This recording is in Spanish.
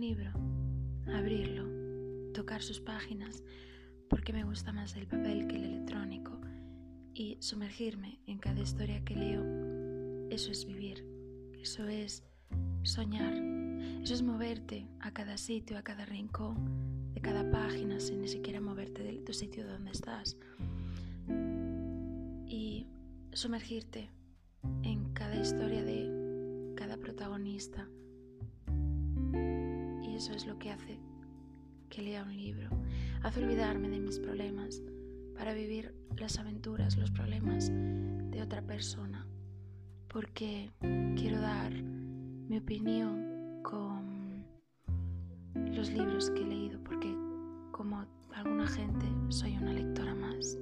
libro, abrirlo, tocar sus páginas, porque me gusta más el papel que el electrónico, y sumergirme en cada historia que leo, eso es vivir, eso es soñar, eso es moverte a cada sitio, a cada rincón de cada página sin ni siquiera moverte de tu sitio donde estás. Y sumergirte en cada historia de cada protagonista. Eso es lo que hace que lea un libro. Hace olvidarme de mis problemas para vivir las aventuras, los problemas de otra persona. Porque quiero dar mi opinión con los libros que he leído, porque como alguna gente soy una lectora más.